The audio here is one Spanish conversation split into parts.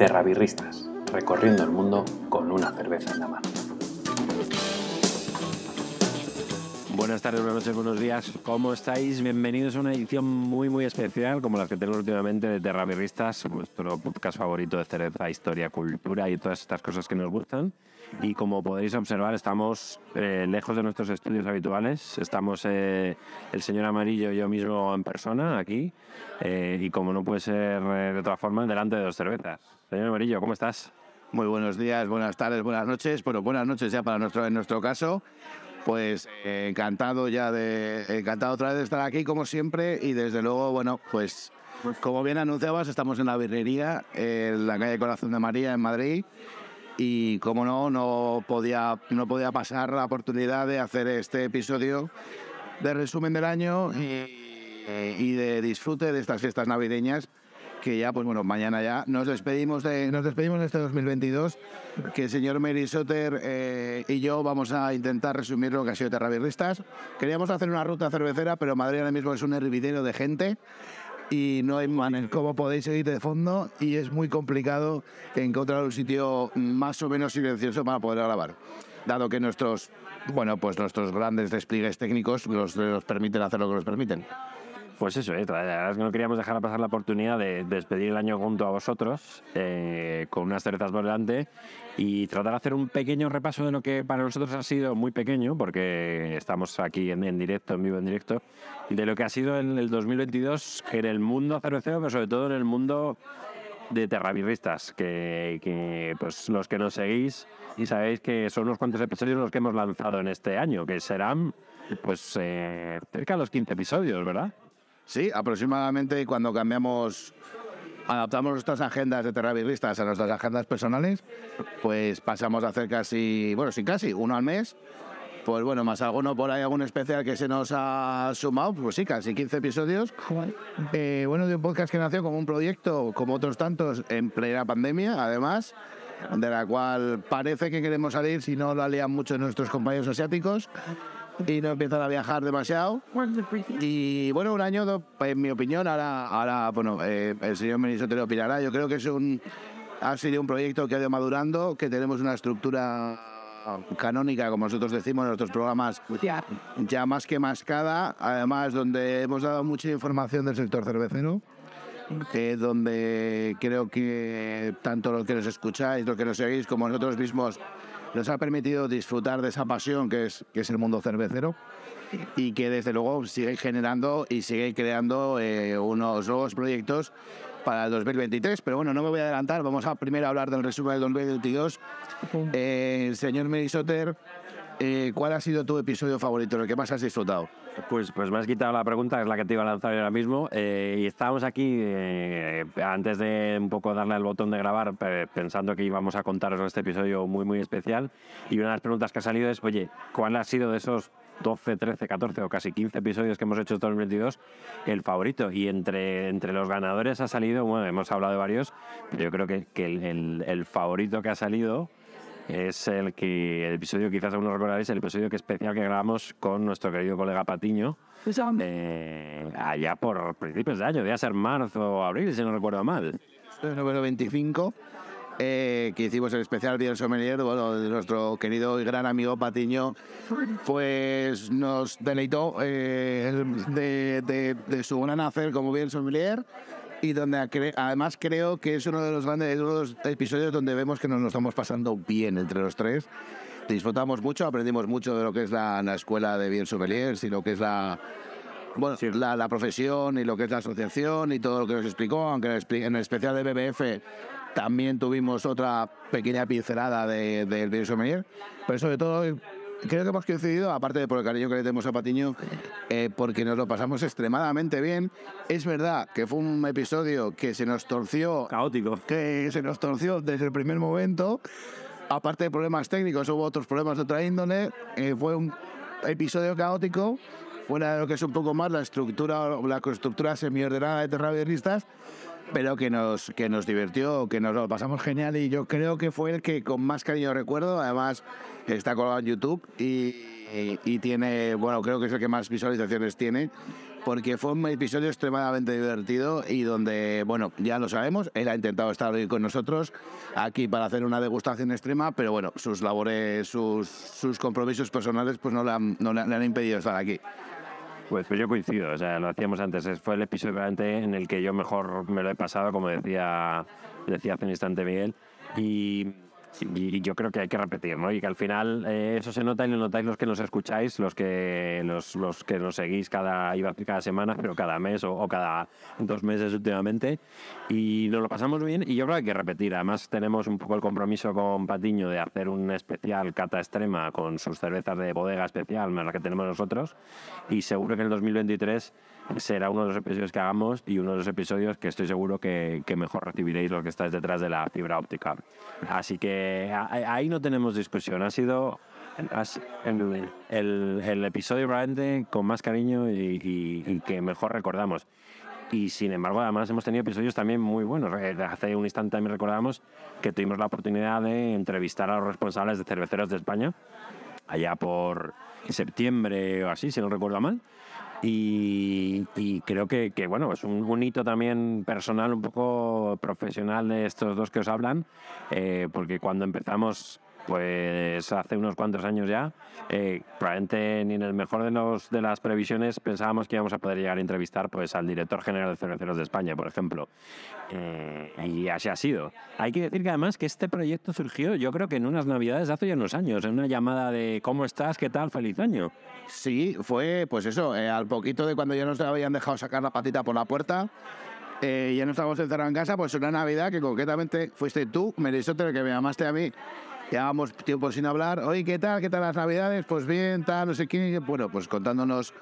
Terrabirristas, recorriendo el mundo con una cerveza en la mano. Buenas tardes, buenas noches, buenos días. ¿Cómo estáis? Bienvenidos a una edición muy, muy especial, como las que tenemos últimamente de Terrabirristas, vuestro podcast favorito de cerveza, historia, cultura y todas estas cosas que nos gustan. Y como podéis observar, estamos eh, lejos de nuestros estudios habituales. Estamos eh, el señor Amarillo y yo mismo en persona aquí. eh, y como no puede ser de otra forma, delante de dos cervezas. Señor Amarillo, ¿cómo estás? Muy buenos días, buenas tardes, buenas noches. Bueno, buenas noches ya para nuestro, en nuestro caso. Pues eh, encantado ya de, encantado otra vez de estar aquí como siempre y desde luego, bueno, pues como bien anunciabas, estamos en la birrería en la calle Corazón de María en Madrid y como no, no podía, no podía pasar la oportunidad de hacer este episodio de resumen del año y, y de disfrute de estas fiestas navideñas que ya, pues bueno, mañana ya nos despedimos de, nos despedimos de este 2022, que el señor Mary Soter eh, y yo vamos a intentar resumir lo que ha sido Terrabirristas. Queríamos hacer una ruta cervecera, pero Madrid ahora mismo es un hervidero de gente y no hay manera, como podéis seguir de fondo, y es muy complicado encontrar un sitio más o menos silencioso para poder grabar, dado que nuestros, bueno, pues nuestros grandes despliegues técnicos nos, nos permiten hacer lo que nos permiten. Pues eso, ¿eh? la es que no queríamos dejar pasar la oportunidad de despedir el año junto a vosotros, eh, con unas cervezas por delante, y tratar de hacer un pequeño repaso de lo que para nosotros ha sido muy pequeño, porque estamos aquí en, directo, en vivo, en directo, de lo que ha sido en el 2022 en el mundo cervecero, pero sobre todo en el mundo de terrabirristas, que, que pues los que nos seguís y sabéis que son unos cuantos episodios los que hemos lanzado en este año, que serán pues eh, cerca de los 15 episodios, ¿verdad? Sí, aproximadamente cuando cambiamos, adaptamos nuestras agendas de terrabirristas a nuestras agendas personales, pues pasamos a hacer casi, bueno, sí, casi, uno al mes. Pues bueno, más alguno por ahí, algún especial que se nos ha sumado, pues sí, casi 15 episodios. Eh, bueno, de un podcast que nació como un proyecto, como otros tantos, en plena pandemia, además, de la cual parece que queremos salir si no la lían mucho nuestros compañeros asiáticos y no empiezan a viajar demasiado. Y bueno, un año, do- en mi opinión, ahora, ahora bueno, eh, el señor ministro te lo opinará. Yo creo que es un, ha sido un proyecto que ha ido madurando, que tenemos una estructura canónica, como nosotros decimos en nuestros programas, ya más que mascada, además donde hemos dado mucha información del sector cervecero. eh, donde creo que tanto los que nos escucháis, los que nos seguís, como nosotros mismos, nos ha permitido disfrutar de esa pasión que es, que es el mundo cervecero y que desde luego sigue generando y sigue creando eh, unos nuevos proyectos para el 2023. Pero bueno, no me voy a adelantar, vamos a primero hablar del resumen del 2022. Eh, señor Merisoter, eh, ¿cuál ha sido tu episodio favorito, el que más has disfrutado? Pues, pues me has quitado la pregunta, que es la que te iba a lanzar ahora mismo. eh, y estábamos aquí, eh, antes de un poco darle al botón de grabar, pe- pensando que íbamos a contaros este episodio muy, muy especial. Y una de las preguntas que ha salido es, oye, ¿cuál ha sido de esos 12, 13, 14 o casi 15 episodios que hemos hecho en 2022 el favorito? Y entre, entre los ganadores ha salido, bueno, hemos hablado de varios, pero yo creo que, que el favorito que ha salido es el que el episodio, quizás algunos recordaréis, el episodio que especial que grabamos con nuestro querido colega Patiño, eh, allá por principios de año, debía ser marzo o abril, si no recuerdo mal. el número 25, eh, que hicimos el especial Bien Sommelier, bueno, de nuestro querido y gran amigo Patiño, pues nos deleitó eh, el- de, de- de su gran hacer como Bien Sommelier y donde acre- además creo que es uno de los grandes uno de los episodios donde vemos que nos lo estamos pasando bien entre los tres. Disfrutamos mucho, aprendimos mucho de lo que es la, la escuela de Bien Sommeliers y lo que es la, bueno, la, la profesión y lo que es la asociación y todo lo que nos explicó, aunque en el, especial de BBF también tuvimos otra pequeña pincelada del de, del Bien Sommelier, pero sobre todo creo que hemos coincidido, aparte de por el cariño que le tenemos a Patiño, eh, porque nos lo pasamos extremadamente bien. Es verdad que fue un episodio que se nos torció Caótico. que se nos torció desde el primer momento. Aparte de problemas técnicos, hubo otros problemas de otra índole. Eh, fue un episodio caótico, fuera de lo que es un poco más la estructura, la estructura semi-ordenada de terrabierristas, pero que nos, que nos divirtió, que nos lo pasamos genial y yo creo que fue el que con más cariño recuerdo. Además, está colgado en YouTube y, y- tiene, bueno, creo que es el que más visualizaciones tiene porque fue un episodio extremadamente divertido y donde, bueno, ya lo sabemos, él ha intentado estar hoy con nosotros aquí para hacer una degustación extrema, pero bueno, sus labores, sus, sus compromisos personales pues no le no le han impedido estar aquí. Pues, pues yo coincido, o sea, lo hacíamos antes. Fue el episodio en el que yo mejor me lo he pasado, como decía, decía hace un instante Miguel. Y y yo creo que hay que repetir, ¿no? Y que al final eh, eso se nota y lo notáis los que nos escucháis, los que, los, los que nos seguís cada, iba cada semana, pero cada mes o, cada dos meses últimamente. Y nos lo pasamos bien y yo creo que hay que repetir. Además tenemos un poco el compromiso con Patiño de hacer un especial cata extrema con sus cervezas de bodega especial, más la que tenemos nosotros. Y seguro que en el 2023 será uno de los episodios que hagamos y uno de los episodios que estoy seguro que, que mejor recibiréis los que estáis detrás de la fibra óptica. Así que ahí no tenemos discusión. Ha sido el, el episodio probablemente con más cariño y, que mejor recordamos. Y sin embargo, además hemos tenido episodios también muy buenos. Eh, hace un instante también recordamos que tuvimos la oportunidad de entrevistar a los responsables de cerveceros de España, allá por septiembre o así, si no recuerdo mal. Y, creo que, que, bueno, es un, hito también personal, un poco profesional de estos dos que os hablan, eh, porque cuando empezamos pues hace unos cuantos años ya, eh, probablemente ni en el mejor de, los, de las previsiones pensábamos que íbamos a poder llegar a entrevistar pues, al director general de Cerveceros de España, por ejemplo. Eh, y así ha sido. Hay que decir que además que este proyecto surgió, yo creo que en unas navidades hace ya unos años, en una llamada de ¿cómo estás? ¿Qué tal? ¡Feliz año! Sí, fue pues eso, eh, al poquito de cuando ya nos habían dejado sacar la patita por la puerta. ya no estábamos encerrados en casa, pues una Navidad que concretamente fuiste tú, Merisóter, que me llamaste a mí Llevábamos tiempo sin hablar. Oye, ¿qué tal? ¿Qué tal las navidades? Pues bien, tal, no sé qué. Bueno, pues contándonos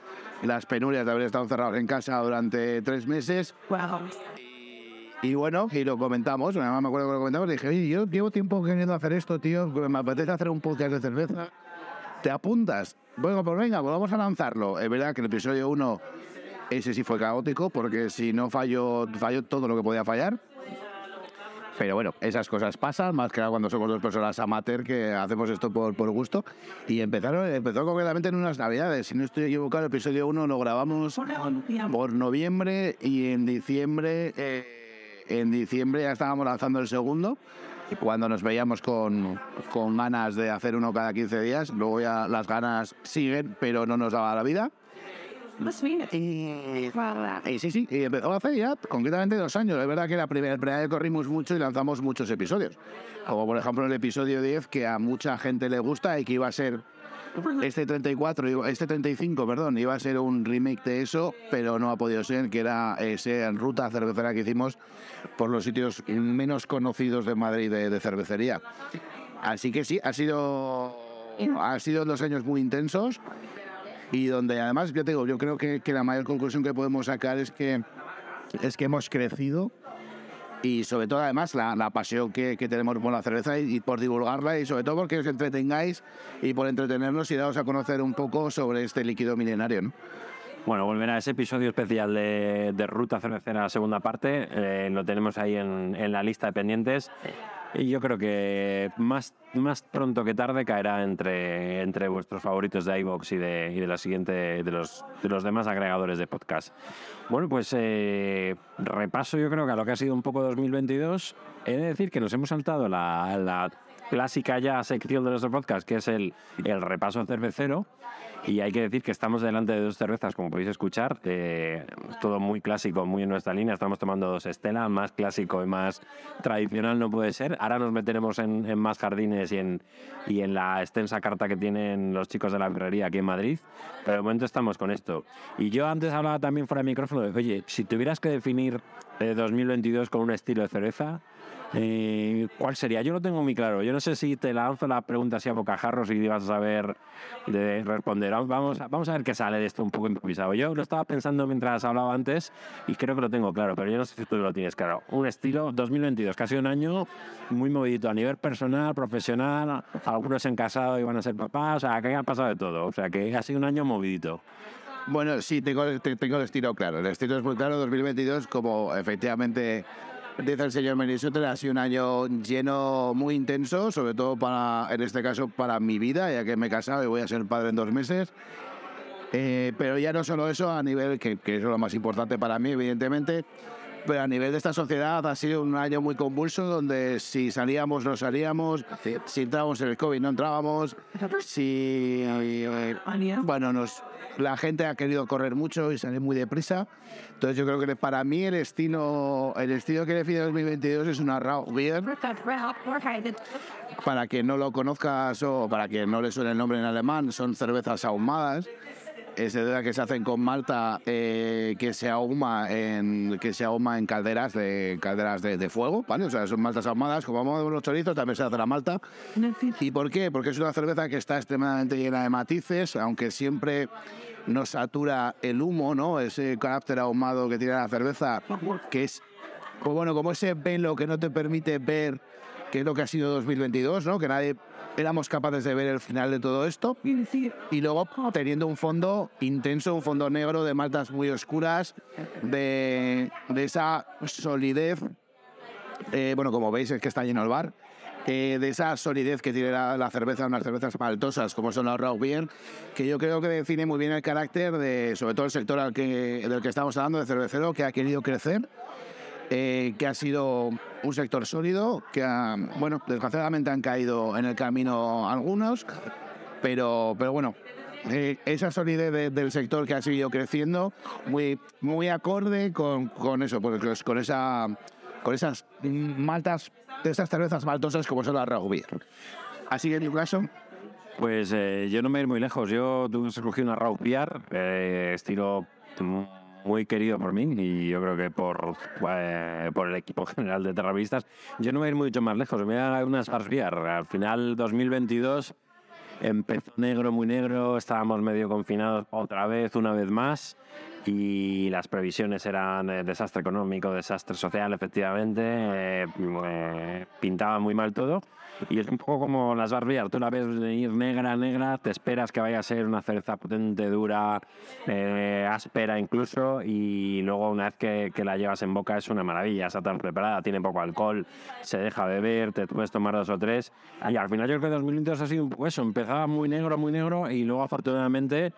las penurias de haber estado encerrados en casa durante tres meses. Y bueno, y lo comentamos, además me acuerdo que lo comentamos, dije, oye, yo llevo tiempo queriendo hacer esto, tío, me apetece hacer un podcast de cerveza. ¿Te apuntas? Bueno, pues venga, pues vamos a lanzarlo. Es verdad que el episodio 1, ese sí fue caótico, porque si no falló, falló todo lo que podía fallar. Pero bueno, esas cosas pasan, más que nada cuando somos dos personas amateur que hacemos esto por, por gusto. Y empezaron, empezó concretamente en unas navidades. Si no estoy equivocado, el episodio 1 lo grabamos por noviembre y en diciembre, eh, en diciembre ya estábamos lanzando el segundo. Y cuando nos veíamos con, con ganas de hacer uno cada 15 días, luego ya las ganas siguen, pero no nos daba la vida. Y, sí, sí, y empezó hace ya concretamente dos años. Es verdad que la primera, vez corrimos mucho y lanzamos muchos episodios. Como por ejemplo el episodio 10, que a mucha gente le gusta y que iba a ser este 34, este 35, perdón, iba a ser un remake de eso, pero no ha podido ser, que era ese ruta cervecera que hicimos por los sitios menos conocidos de Madrid de, de cervecería. Así que sí, ha sido, ha sido dos años muy intensos y donde además, yo, te digo, yo creo que, que, la mayor conclusión que podemos sacar es que, es que hemos crecido y sobre todo además la, la pasión que, que, tenemos por la cerveza y, por divulgarla y sobre todo porque os entretengáis y por entretenernos y daros a conocer un poco sobre este líquido milenario. ¿no? Bueno, volver a ese episodio especial de, de Ruta Cervecera segunda parte, eh, lo tenemos ahí en, en la lista de pendientes. Y yo creo que más, más pronto que tarde caerá entre, entre vuestros favoritos de iVoox y de, y de la siguiente de los, de los demás agregadores de podcast. Bueno, pues eh, repaso yo creo que a lo que ha sido un poco 2022. He de decir que nos hemos saltado la, la clásica ya sección de nuestro podcast, que es el, el repaso cervecero. Y hay que decir que estamos delante de dos cervezas, como podéis escuchar, eh, todo muy clásico, muy en nuestra línea. Estamos tomando dos Estela, más clásico y más tradicional no puede ser. Ahora nos meteremos en, más jardines y en, y en la extensa carta que tienen los chicos de la librería aquí en Madrid. Pero de momento estamos con esto. Y yo antes hablaba también fuera de micrófono de, oye, si tuvieras que definir 2022 eh, con un estilo de cerveza, eh, ¿Cuál sería? Yo lo tengo muy claro. Yo no sé si te lanzo la pregunta así a bocajarros y vas a saber de responder. Vamos, vamos a ver qué sale de esto un poco improvisado. Yo lo estaba pensando mientras hablaba antes y creo que lo tengo claro, pero yo no sé si tú lo tienes claro. Un estilo 2022, casi un año muy movidito a nivel personal, profesional. Algunos se han casado y van a ser papás. O sea, que ha pasado de todo. O sea, que ha sido un año movidito. Bueno, sí, tengo, el estilo claro. El estilo es muy claro. 2022, como efectivamente dice el señor Menisoter, ha sido un año lleno muy intenso, sobre todo para, en este caso, para mi vida, ya que me he casado y voy a ser padre en dos meses. Eh, pero ya no solo eso, a nivel, que, que es lo más importante para mí, evidentemente, pero a nivel de esta sociedad ha sido un año muy convulso donde si salíamos no salíamos, si entrábamos en el COVID no entrábamos, si eh, bueno nos la gente ha querido correr mucho y salir muy deprisa. Entonces yo creo que para mí el estilo el estilo que define 2022 es una raw beer. Para quien no lo conozcas o para quien no le suene el nombre en alemán, son cervezas ahumadas es de que se hacen con malta eh, que se ahuma en que se ahuma en calderas de calderas de, fuego, ¿vale? O sea, son maltas ahumadas, como vamos de los chorizos, también se hace la malta. ¿Y por qué? Porque es una cerveza que está extremadamente llena de matices, aunque siempre nos satura el humo, ¿no? Ese carácter ahumado que tiene la cerveza, que es pues bueno, como ese velo que no te permite ver qué es lo que ha sido 2022, ¿no? Que nadie éramos capaces de ver el final de todo esto. Y luego teniendo un fondo intenso, un fondo negro de maltas muy oscuras, de, de esa solidez. Eh, bueno, como veis es que está lleno el bar. Eh, de esa solidez que tiene la, cerveza, unas cervezas maltosas como son las Raw Beer, que yo creo que define muy bien el carácter de, sobre todo el sector al que, del que estamos hablando, de cervecero, que ha querido crecer eh, que ha sido un sector sólido, que bueno, desgraciadamente han caído en el camino algunos, pero, pero bueno, eh, esa solidez del sector que ha seguido creciendo, muy, muy acorde con, con eso, pues, con, esa, con esas maltas, de esas cervezas maltosas como son las Rugby. Así que en mi caso, pues eh, yo no me voy muy lejos. Yo tuve escogí una Raw eh, estilo muy querido por mí y yo creo que por, eh, por el equipo general de terroristas. Yo no voy a ir mucho más lejos, me voy a dar unas Al final 2022 empezó negro, muy negro, estábamos medio confinados otra vez, una vez más y las previsiones eran eh, desastre económico, desastre social, efectivamente, eh, pintaba muy mal todo. Y es un poco como las barbias, tú la ves venir negra, negra, te esperas que vaya a ser una cerveza potente, dura, eh, áspera incluso, y luego una vez que, que, la llevas en boca es una maravilla, está tan preparada, tiene poco alcohol, se deja beber, te puedes tomar dos o tres. Y al final yo creo que 2022 ha sido un poco eso, empezaba muy negro, muy negro, y luego afortunadamente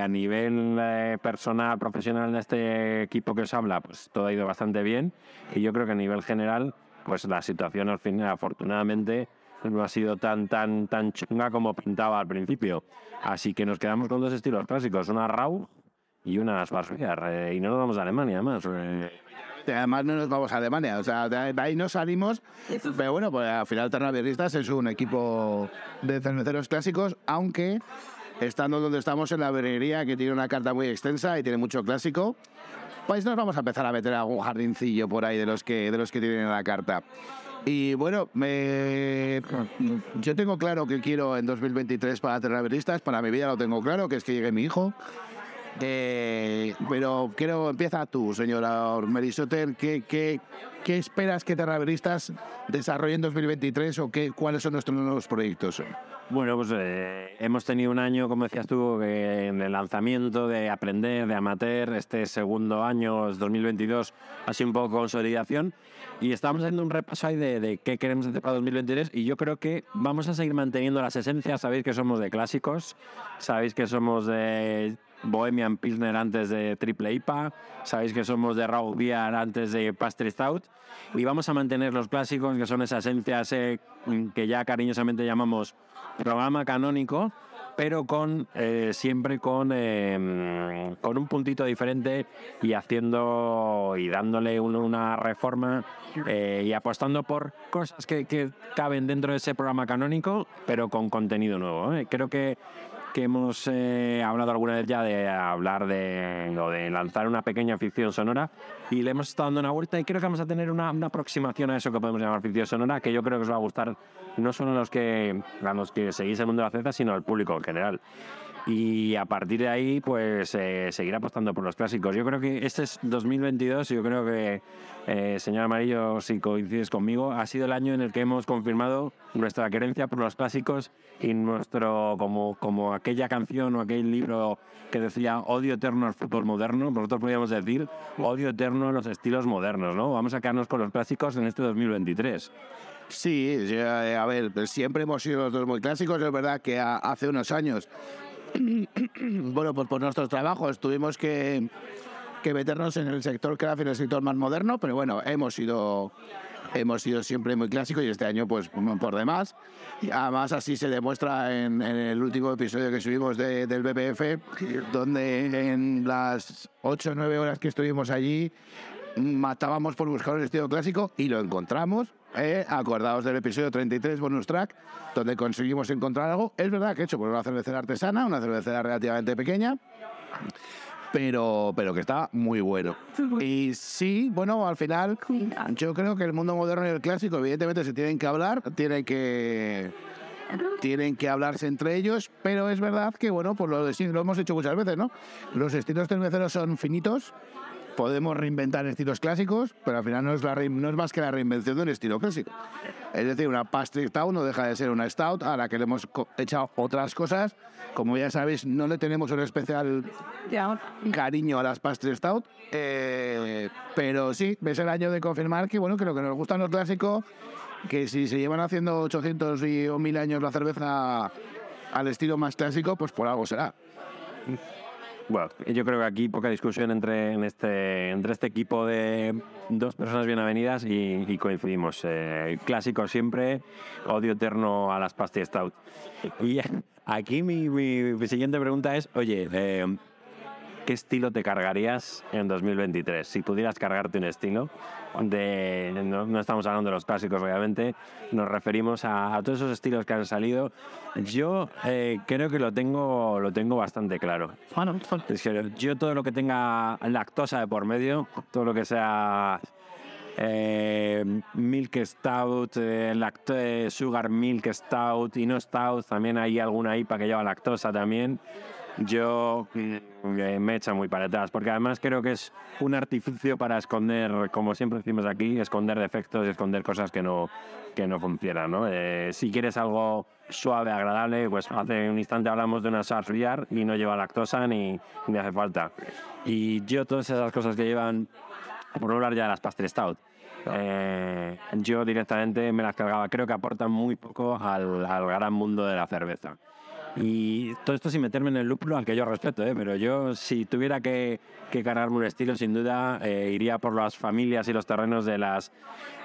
a nivel personal, profesional en este equipo que os habla, pues todo ha ido bastante bien. Y yo creo que a nivel general, pues la situación al final, afortunadamente, no ha sido tan, tan, tan chunga como pintaba al principio. Así que nos quedamos con dos estilos clásicos, una RAW y una Schwarzbier. Eh, y no nos vamos a Alemania, además. Eh. Además no nos vamos a Alemania, o sea, de ahí no salimos, pero bueno, pues al final Ternabierristas es un equipo de cerveceros clásicos, aunque estando donde estamos en la brevería, que tiene una carta muy extensa y tiene mucho clásico, pues nos vamos a empezar a meter algún jardincillo por ahí de los que, de los que tienen la carta. Y bueno, me... yo tengo claro que quiero en 2023 para Terraveristas, para mi vida lo tengo claro, que es que llegue mi hijo. Eh, pero quiero, empieza tú, señora Merisoter, ¿qué, qué, qué esperas que Terraveristas desarrolle en 2023 o qué, cuáles son nuestros nuevos proyectos? Bueno, pues eh, hemos tenido un año, como decías tú, en el lanzamiento de aprender, de amateur. Este segundo año, 2022, ha sido un poco consolidación. Y estamos haciendo un repaso ahí de, qué queremos hacer para 2023. Y yo creo que vamos a seguir manteniendo las esencias. Sabéis que somos de clásicos, sabéis que somos de Bohemian Pilsner antes de Triple IPA, sabéis que somos de Raw Beer antes de Pastry Stout. Y vamos a mantener los clásicos, que son esas esencias eh, que ya cariñosamente llamamos programa canónico, pero con eh, siempre con, em, con un puntito diferente y haciendo y dándole una reforma eh, y apostando por cosas que, que, caben dentro de ese programa canónico, pero con contenido nuevo. ¿eh? Creo que que hemos eh, hablado alguna vez ya de hablar de, o de lanzar una pequeña ficción sonora y le hemos estado dando una vuelta y creo que vamos a tener una, una, aproximación a eso que podemos llamar ficción sonora que yo creo que os va a gustar no solo a los que, a los que seguís el mundo de la ciencia, sino al público en general y a partir de ahí pues eh, seguir apostando por los clásicos. Yo creo que este es 2022 y yo creo que, eh, señor Amarillo, si coincides conmigo, ha sido el año en el que hemos confirmado nuestra querencia por los clásicos y nuestro, como, como aquella canción o aquel libro que decía odio eterno al fútbol moderno, nosotros podríamos decir odio eterno a los estilos modernos, ¿no? Vamos a quedarnos con los clásicos en este 2023. Sí, a ver, siempre hemos sido los dos muy clásicos. Es verdad que hace unos años bueno, pues por nuestros trabajos tuvimos que, que meternos en el sector craft, en el sector más moderno, pero bueno, hemos sido hemos sido siempre muy clásicos y este año pues por demás. Además así se demuestra en, el último episodio que subimos de- del BPF, donde en las 8 o 9 horas que estuvimos allí matábamos por buscar un estilo clásico y lo encontramos. ¿Eh? Acordaos del episodio 33 bonus track, donde conseguimos encontrar algo. Es verdad que hecho por una cervecera artesana, una cervecera relativamente pequeña, pero, pero que está muy bueno. Y sí, bueno, al final yo creo que el mundo moderno y el clásico evidentemente se tienen que hablar, tienen que tienen que hablarse entre ellos, pero es verdad que bueno, pues lo, lo hemos hecho muchas veces, ¿no? Los estilos cerveceros son finitos, podemos reinventar estilos clásicos, pero al final no es, la no es más que la reinvención de un estilo clásico. Es decir, una pastry stout no deja de ser una stout a la que le hemos echado otras cosas. Como ya sabéis, no le tenemos un especial cariño a las pastry stout, eh, pero sí, es el año de confirmar que bueno, que lo que nos gustan los clásicos, que si se llevan haciendo 800 y o 1000 años la cerveza al estilo más clásico, pues por algo será. Bueno, yo creo que aquí poca discusión entre, en este, entre este equipo de dos personas bien avenidas y, y coincidimos. Eh, clásico siempre, odio eterno a las pasty stout. Y aquí mi, mi- mi siguiente pregunta es, oye, eh, ¿qué estilo te cargarías en 2023? Si pudieras cargarte un estilo, de, no, no estamos hablando de los clásicos, obviamente, nos referimos a, a todos esos estilos que han salido. Yo eh, creo que lo tengo, lo tengo bastante claro. Es que yo todo lo que tenga lactosa de por medio, todo lo que sea eh, milk stout, eh, lact- eh, sugar milk stout y no stout, también hay alguna para que lleva lactosa también. Yo mm, eh, me echa muy para atrás, porque además creo que es un artificio para esconder, como siempre decimos aquí, esconder defectos esconder cosas que no, que no funcionan. ¿no? Eh, si quieres algo suave, agradable, pues hace un instante hablamos de una Sarsfiar y no lleva lactosa ni, hace falta. Y yo todas esas cosas que llevan, por no hablar ya de las pastry stout, eh, yo directamente me las cargaba. Creo que aportan muy poco al, al gran mundo de la cerveza. Y todo esto sin meterme en el lúpulo, al que yo respeto, ¿eh? pero yo si tuviera que, que cargarme un estilo, sin duda eh, iría por las familias y los terrenos de las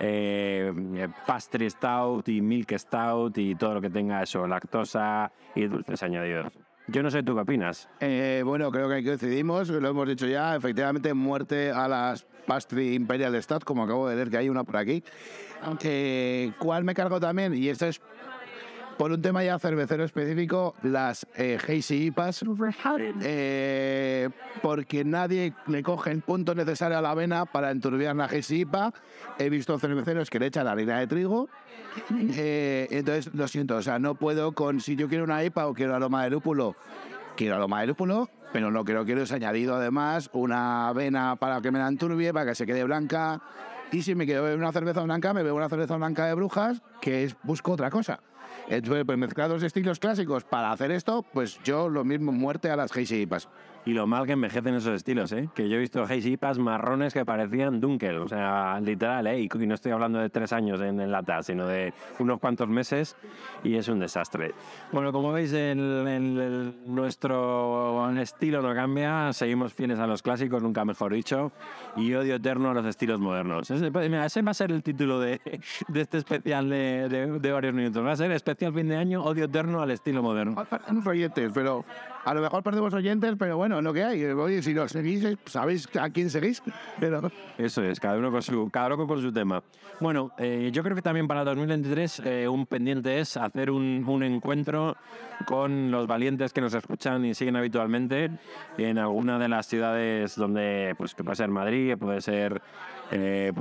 eh, pastry stout y milk stout y todo lo que tenga eso, lactosa y dulces añadidos. Yo no sé tú qué opinas. Eh, bueno, creo que aquí coincidimos, lo hemos dicho ya, efectivamente muerte a las Pastry Imperial Stout, como acabo de leer que hay una por aquí. Aunque, ¿cuál me cargo también? Y esto es por un tema ya cervecero específico, las eh, Hazy IPAs, eh, porque nadie le coge el punto necesario a la avena para enturbiar la Hazy IPA. He visto cerveceros que le echan harina de trigo. Eh, entonces, lo siento, o sea, no puedo con, si yo quiero una IPA o quiero aroma de lúpulo, quiero aroma de lúpulo, pero lo que no quiero es añadido además una avena para que me la enturbie, para que se quede blanca. Y si me quiero beber una cerveza blanca, me bebo una cerveza blanca de brujas, que es busco otra cosa. Entonces, pues mezclar dos estilos clásicos para hacer esto, pues yo lo mismo muerte a las Hazy IPAs. Y lo mal que envejecen esos estilos, ¿eh? Que yo he visto Hazy marrones que parecían Dunkel, o sea, literal, ¿eh? Y no estoy hablando de tres años en, en lata, sino de unos cuantos meses y es un desastre. Bueno, como veis, el, el- el- nuestro estilo no cambia, seguimos fieles a los clásicos, nunca mejor dicho, y odio eterno a los estilos modernos. Ese, pues, mira, ese va a ser el título de, de este especial de, de- de varios minutos. Va a ser especial fin de año, odio eterno al estilo moderno. Perdemos oyentes, pero a lo mejor perdemos oyentes, pero bueno, lo que hay. Si nos seguís, sabéis a quién seguís. Pero Eso es, cada uno con su, cada uno con su tema. Bueno, eh, yo creo que también para 2023 eh, un pendiente es hacer un, un encuentro con los valientes que nos escuchan y siguen habitualmente en alguna de las ciudades donde, pues que puede ser Madrid, puede ser eh,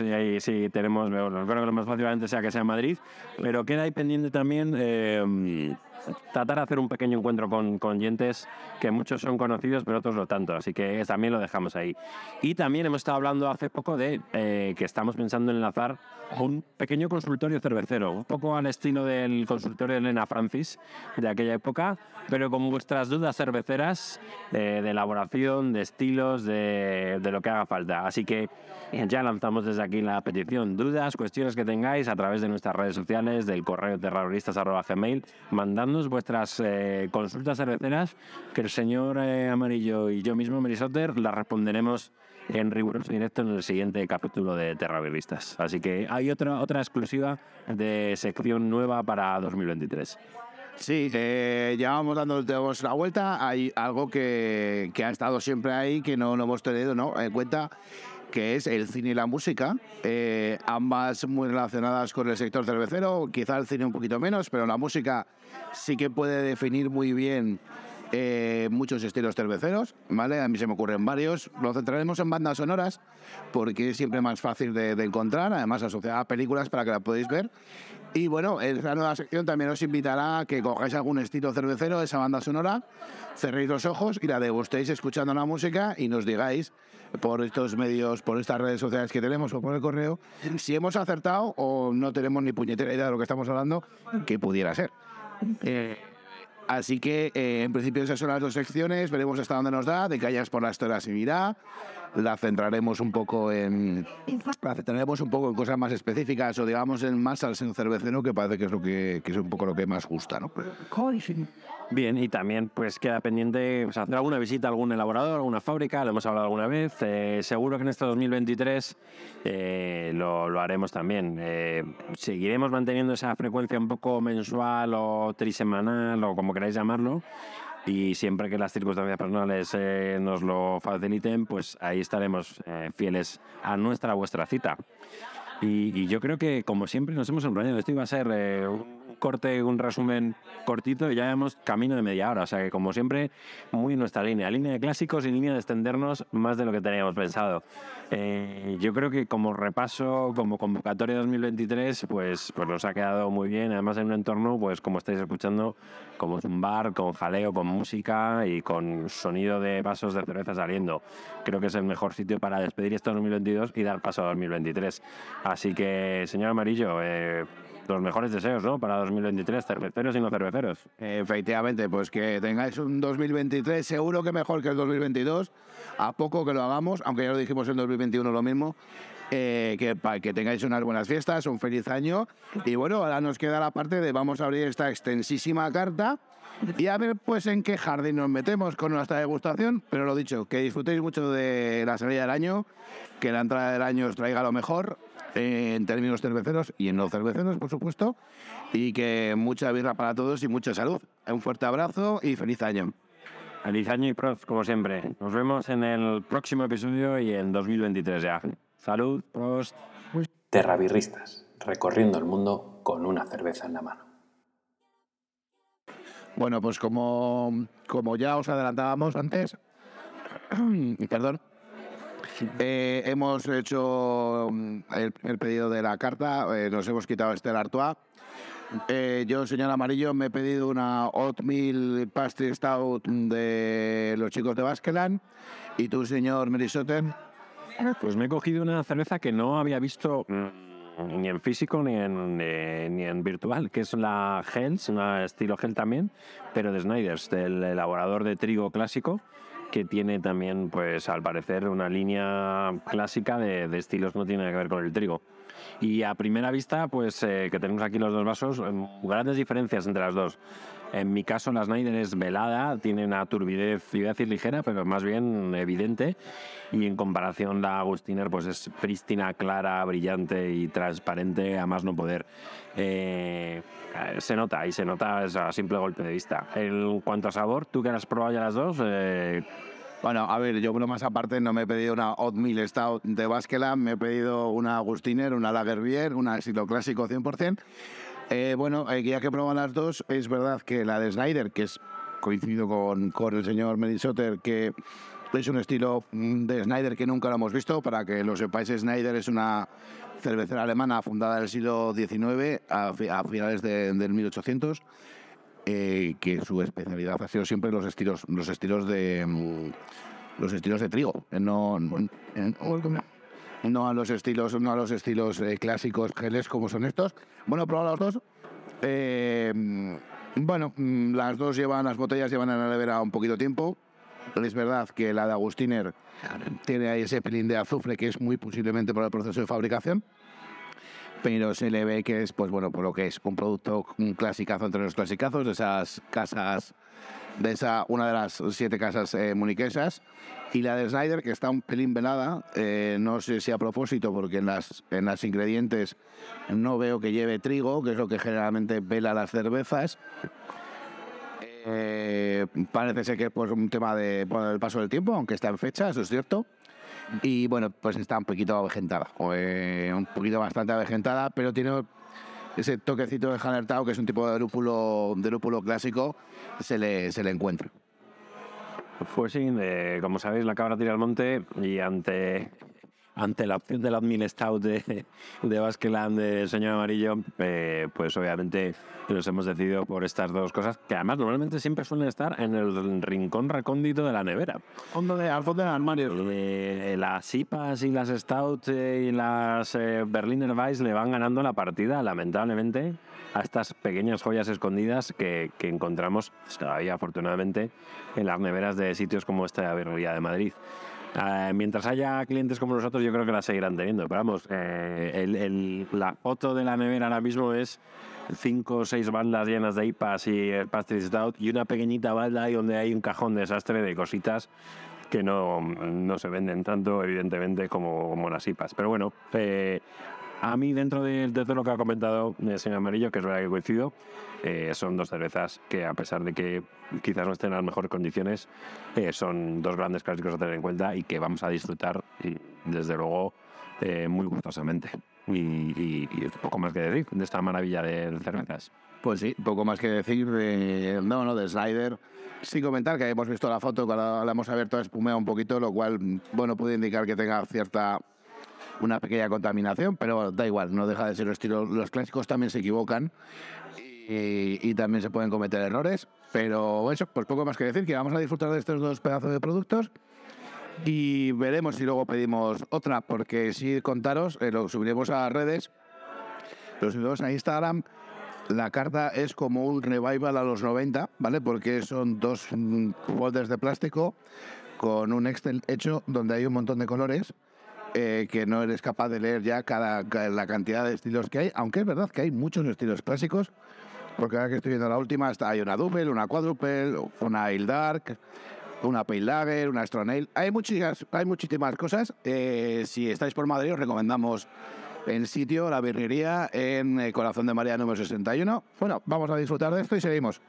y ahí sí tenemos, bueno, creo que lo más fácil obviamente sea que sea Madrid, pero queda ahí pendiente también eh, tratar de hacer un pequeño encuentro con, con que muchos son conocidos, pero otros no tanto. Así que también lo dejamos ahí. Y también hemos estado hablando hace poco de eh, que estamos pensando en enlazar un pequeño consultorio cervecero, un poco al estilo del consultorio de Elena Francis de aquella época, pero con vuestras dudas cerveceras eh, de elaboración, de estilos, de, de lo que haga falta. Así que ya lanzamos desde aquí la petición. Dudas, cuestiones que tengáis a través de nuestras redes sociales, del correo terroristas.gmail, mandando vuestras eh, consultas cerveceras, que el señor eh, Amarillo y yo mismo, Merisotter, las responderemos en riguroso directo en el siguiente capítulo de Terra Birristas. Así que hay otra, otra exclusiva de sección nueva para 2023. Sí, eh, ya vamos dando la vuelta. Hay algo que, que ha estado siempre ahí, que no, no hemos tenido ¿no? en cuenta, que es el cine y la música, eh, ambas muy relacionadas con el sector cervecero, quizá el cine un poquito menos, pero la música sí que puede definir muy bien eh, muchos estilos cerveceros, ¿vale? A mí se me ocurren varios. Lo centraremos en bandas sonoras porque es siempre más fácil de, de encontrar, además asociada a películas para que la podáis ver. Y bueno, esta nueva sección también os invitará a que cogáis algún estilo cervecero, esa banda sonora, cerréis los ojos y la degustéis escuchando la música y nos digáis por estos medios, por estas redes sociales que tenemos o por el correo, si hemos acertado o no tenemos ni puñetera idea de lo que estamos hablando, que pudiera ser. Eh, Así que, eh, en principio, esas son las dos secciones. Veremos hasta dónde nos da. De callas por la historia se irá. La centraremos un poco en. La centraremos un poco en cosas más específicas o, digamos, en más al ser cervecero, que parece que es, lo que, que es un poco lo que más gusta, ¿no? Bien, y también pues queda pendiente pues, hacer alguna visita a algún elaborador, alguna fábrica, lo hemos hablado alguna vez. Eh, seguro que en este 2023 eh, lo, lo haremos también. Eh, seguiremos manteniendo esa frecuencia un poco mensual o trisemanal o como queráis llamarlo. Y siempre que las circunstancias personales eh, nos lo faciliten, pues ahí estaremos eh, fieles a nuestra, vuestra cita. Y, yo creo que, como siempre, nos hemos enrollado. Esto iba a ser eh, un corte, un resumen cortito y ya hemos camino de media hora. O sea que, como siempre, muy nuestra línea. Línea de clásicos y línea de extendernos más de lo que teníamos pensado. Eh, yo creo que como repaso, como convocatoria 2023, pues, pues nos ha quedado muy bien. Además, en un entorno, pues como estáis escuchando, como un bar, con jaleo, con música y con sonido de vasos de cerveza saliendo. Creo que es el mejor sitio para despedir este 2022 y dar paso a 2023. Así que, señor Amarillo, eh, los mejores deseos, ¿no? Para 2023, cerveceros y no cerveceros. Efectivamente, pues que tengáis un 2023 seguro que mejor que el 2022, a poco que lo hagamos, aunque ya lo dijimos en 2021 lo mismo, eh, que, pa- que tengáis unas buenas fiestas, un feliz año y bueno, ahora nos queda la parte de vamos a abrir esta extensísima carta y a ver pues en qué jardín nos metemos con nuestra degustación, pero lo dicho, que disfrutéis mucho de la salida del año, que la entrada del año os traiga lo mejor eh, en términos cerveceros y en no cerveceros, por supuesto, y que mucha birra para todos y mucha salud. Un fuerte abrazo y feliz año. Feliz año y prost, como siempre. Nos vemos en el próximo episodio y en 2023 ya. Salud, prost. Terrabirristas, recorriendo el mundo con una cerveza en la mano. Bueno, pues como, como ya os adelantábamos antes, perdón, eh, hemos hecho mm, el, el pedido de la carta, eh, nos hemos quitado Estela Artois. Eh, yo, señor Amarillo, me he pedido una Oatmeal Pastry Stout de los chicos de Baskeland. Y tú, señor Merisoten, Pues me he cogido una cerveza que no había visto mm, ni en físico ni en, eh, ni en virtual, que es la Hells, una estilo gel también, pero de Snyder's, del elaborador de trigo clásico, que tiene también, pues al parecer, una línea clásica de, de estilos, no tiene nada que ver con el trigo. Y a primera vista, pues eh, que tenemos aquí los dos vasos, em, grandes diferencias entre las dos. En mi caso, la Snyder es velada, tiene una turbidez, iba a decir ligera, pero más bien evidente. Y en comparación, la Agustiner pues es prístina, clara, brillante y transparente a más no poder. Eh, se nota, y se nota a simple golpe de vista. En cuanto a sabor, tú que has probado ya las dos, eh, Bueno, a ver, yo uno más aparte no me he pedido una Oatmeal Stout de Baskeland, me he pedido una Agustiner, una Lagerbier, una estilo clásico 100%. Eh, bueno, eh, ya que proban las dos, es verdad que la de Snyder, que es coincido con, con el señor Merisotter, que es un estilo mm, de Snyder que nunca lo hemos visto. Para que lo sepáis, Snyder es una cervecera alemana fundada en el siglo XIX, a, a finales de- del 1800 eh, que su especialidad ha sido siempre los estilos, los estilos de mm, los estilos de trigo, eh, no, no, eh, no a los estilos, no a los estilos eh, clásicos geles como son estos. Bueno, probad los dos. Eh, bueno, mm, las dos llevan, las botellas llevan en la nevera un poquito tiempo. Es verdad que la de Agustiner tiene ahí ese pelín de azufre que es muy posiblemente por el proceso de fabricación. Pero se le ve que es, pues bueno, por lo que es un producto, un clasicazo entre los clasicazos de esas casas, de esa, una de las siete casas eh, muniquesas, y la de Snyder, que está un pelín velada, eh, no sé si a propósito, porque en las, en las ingredientes no veo que lleve trigo, que es lo que generalmente vela las cervezas. Eh, parece ser que es por un tema de por el paso del tiempo, aunque está en fecha, eso es cierto. Y bueno, pues está un poquito avejentada, eh, un poquito bastante avejentada, pero tiene ese toquecito de Hallertau, que es un tipo de lúpulo, de clásico, se le, se le encuentra. Pues sí, eh, como sabéis, la cabra tira al monte y ante ante la opción del Admin Stout de, de Baskeland de Señor Amarillo, eh, pues obviamente nos hemos decidido por estas dos cosas, que además normalmente siempre suelen estar en el rincón recóndito de la nevera. Fondo de, al fondo del armario. Eh, las IPAs y las Stout eh, y las Berliner Weiss le van ganando la partida, lamentablemente, a estas pequeñas joyas escondidas que, que encontramos todavía, afortunadamente, en las neveras de sitios como esta birrería de Madrid. Eh, mientras haya clientes como nosotros, yo creo que la seguirán teniendo. Pero vamos, eh, el- el- la foto de la nevera ahora mismo es cinco o seis bandas llenas de IPAs y eh, Pastry Stout y una pequeñita balda ahí donde hay un cajón desastre de cositas que no, no se venden tanto, evidentemente, como, como las IPAs. Pero bueno, eh, a mí, dentro de, de todo lo que ha comentado el señor Amarillo, que es verdad que coincido, eh, son dos cervezas que, a pesar de que quizás no estén en las mejores condiciones, eh, son dos grandes clásicos a tener en cuenta y que vamos a disfrutar, y, desde luego, eh, muy gustosamente. Y, y- y poco más que decir de esta maravilla de cervezas. Pues sí, poco más que decir de, no, no, de Snyder. Sin comentar que hemos visto la foto, cuando la hemos abierto espumea un poquito, lo cual, bueno, puede indicar que tenga cierta, una pequeña contaminación, pero bueno, da igual, no deja de ser un estilo. Los clásicos también se equivocan y, y también se pueden cometer errores, pero eso, pues poco más que decir, que vamos a disfrutar de estos dos pedazos de productos. Y veremos si luego pedimos otra, porque si contaros, eh, lo subiremos a redes, lo subiremos a Instagram. La carta es como un revival a los 90, ¿vale? Porque son dos mm, folders de plástico con un Excel hecho donde hay un montón de colores eh, que no eres capaz de leer ya cada, ca- la cantidad de estilos que hay, aunque es verdad que hay muchos estilos clásicos, porque ahora que estoy viendo la última, está, hay una double, una quadruple, una ale dark, una pale lager, una strong ale. Hay muchísimas, hay muchísimas cosas. Eh, si estáis por Madrid, os recomendamos el sitio, la birrería, en eh, Corazón de María número 61. Bueno, vamos a disfrutar de esto y seguimos.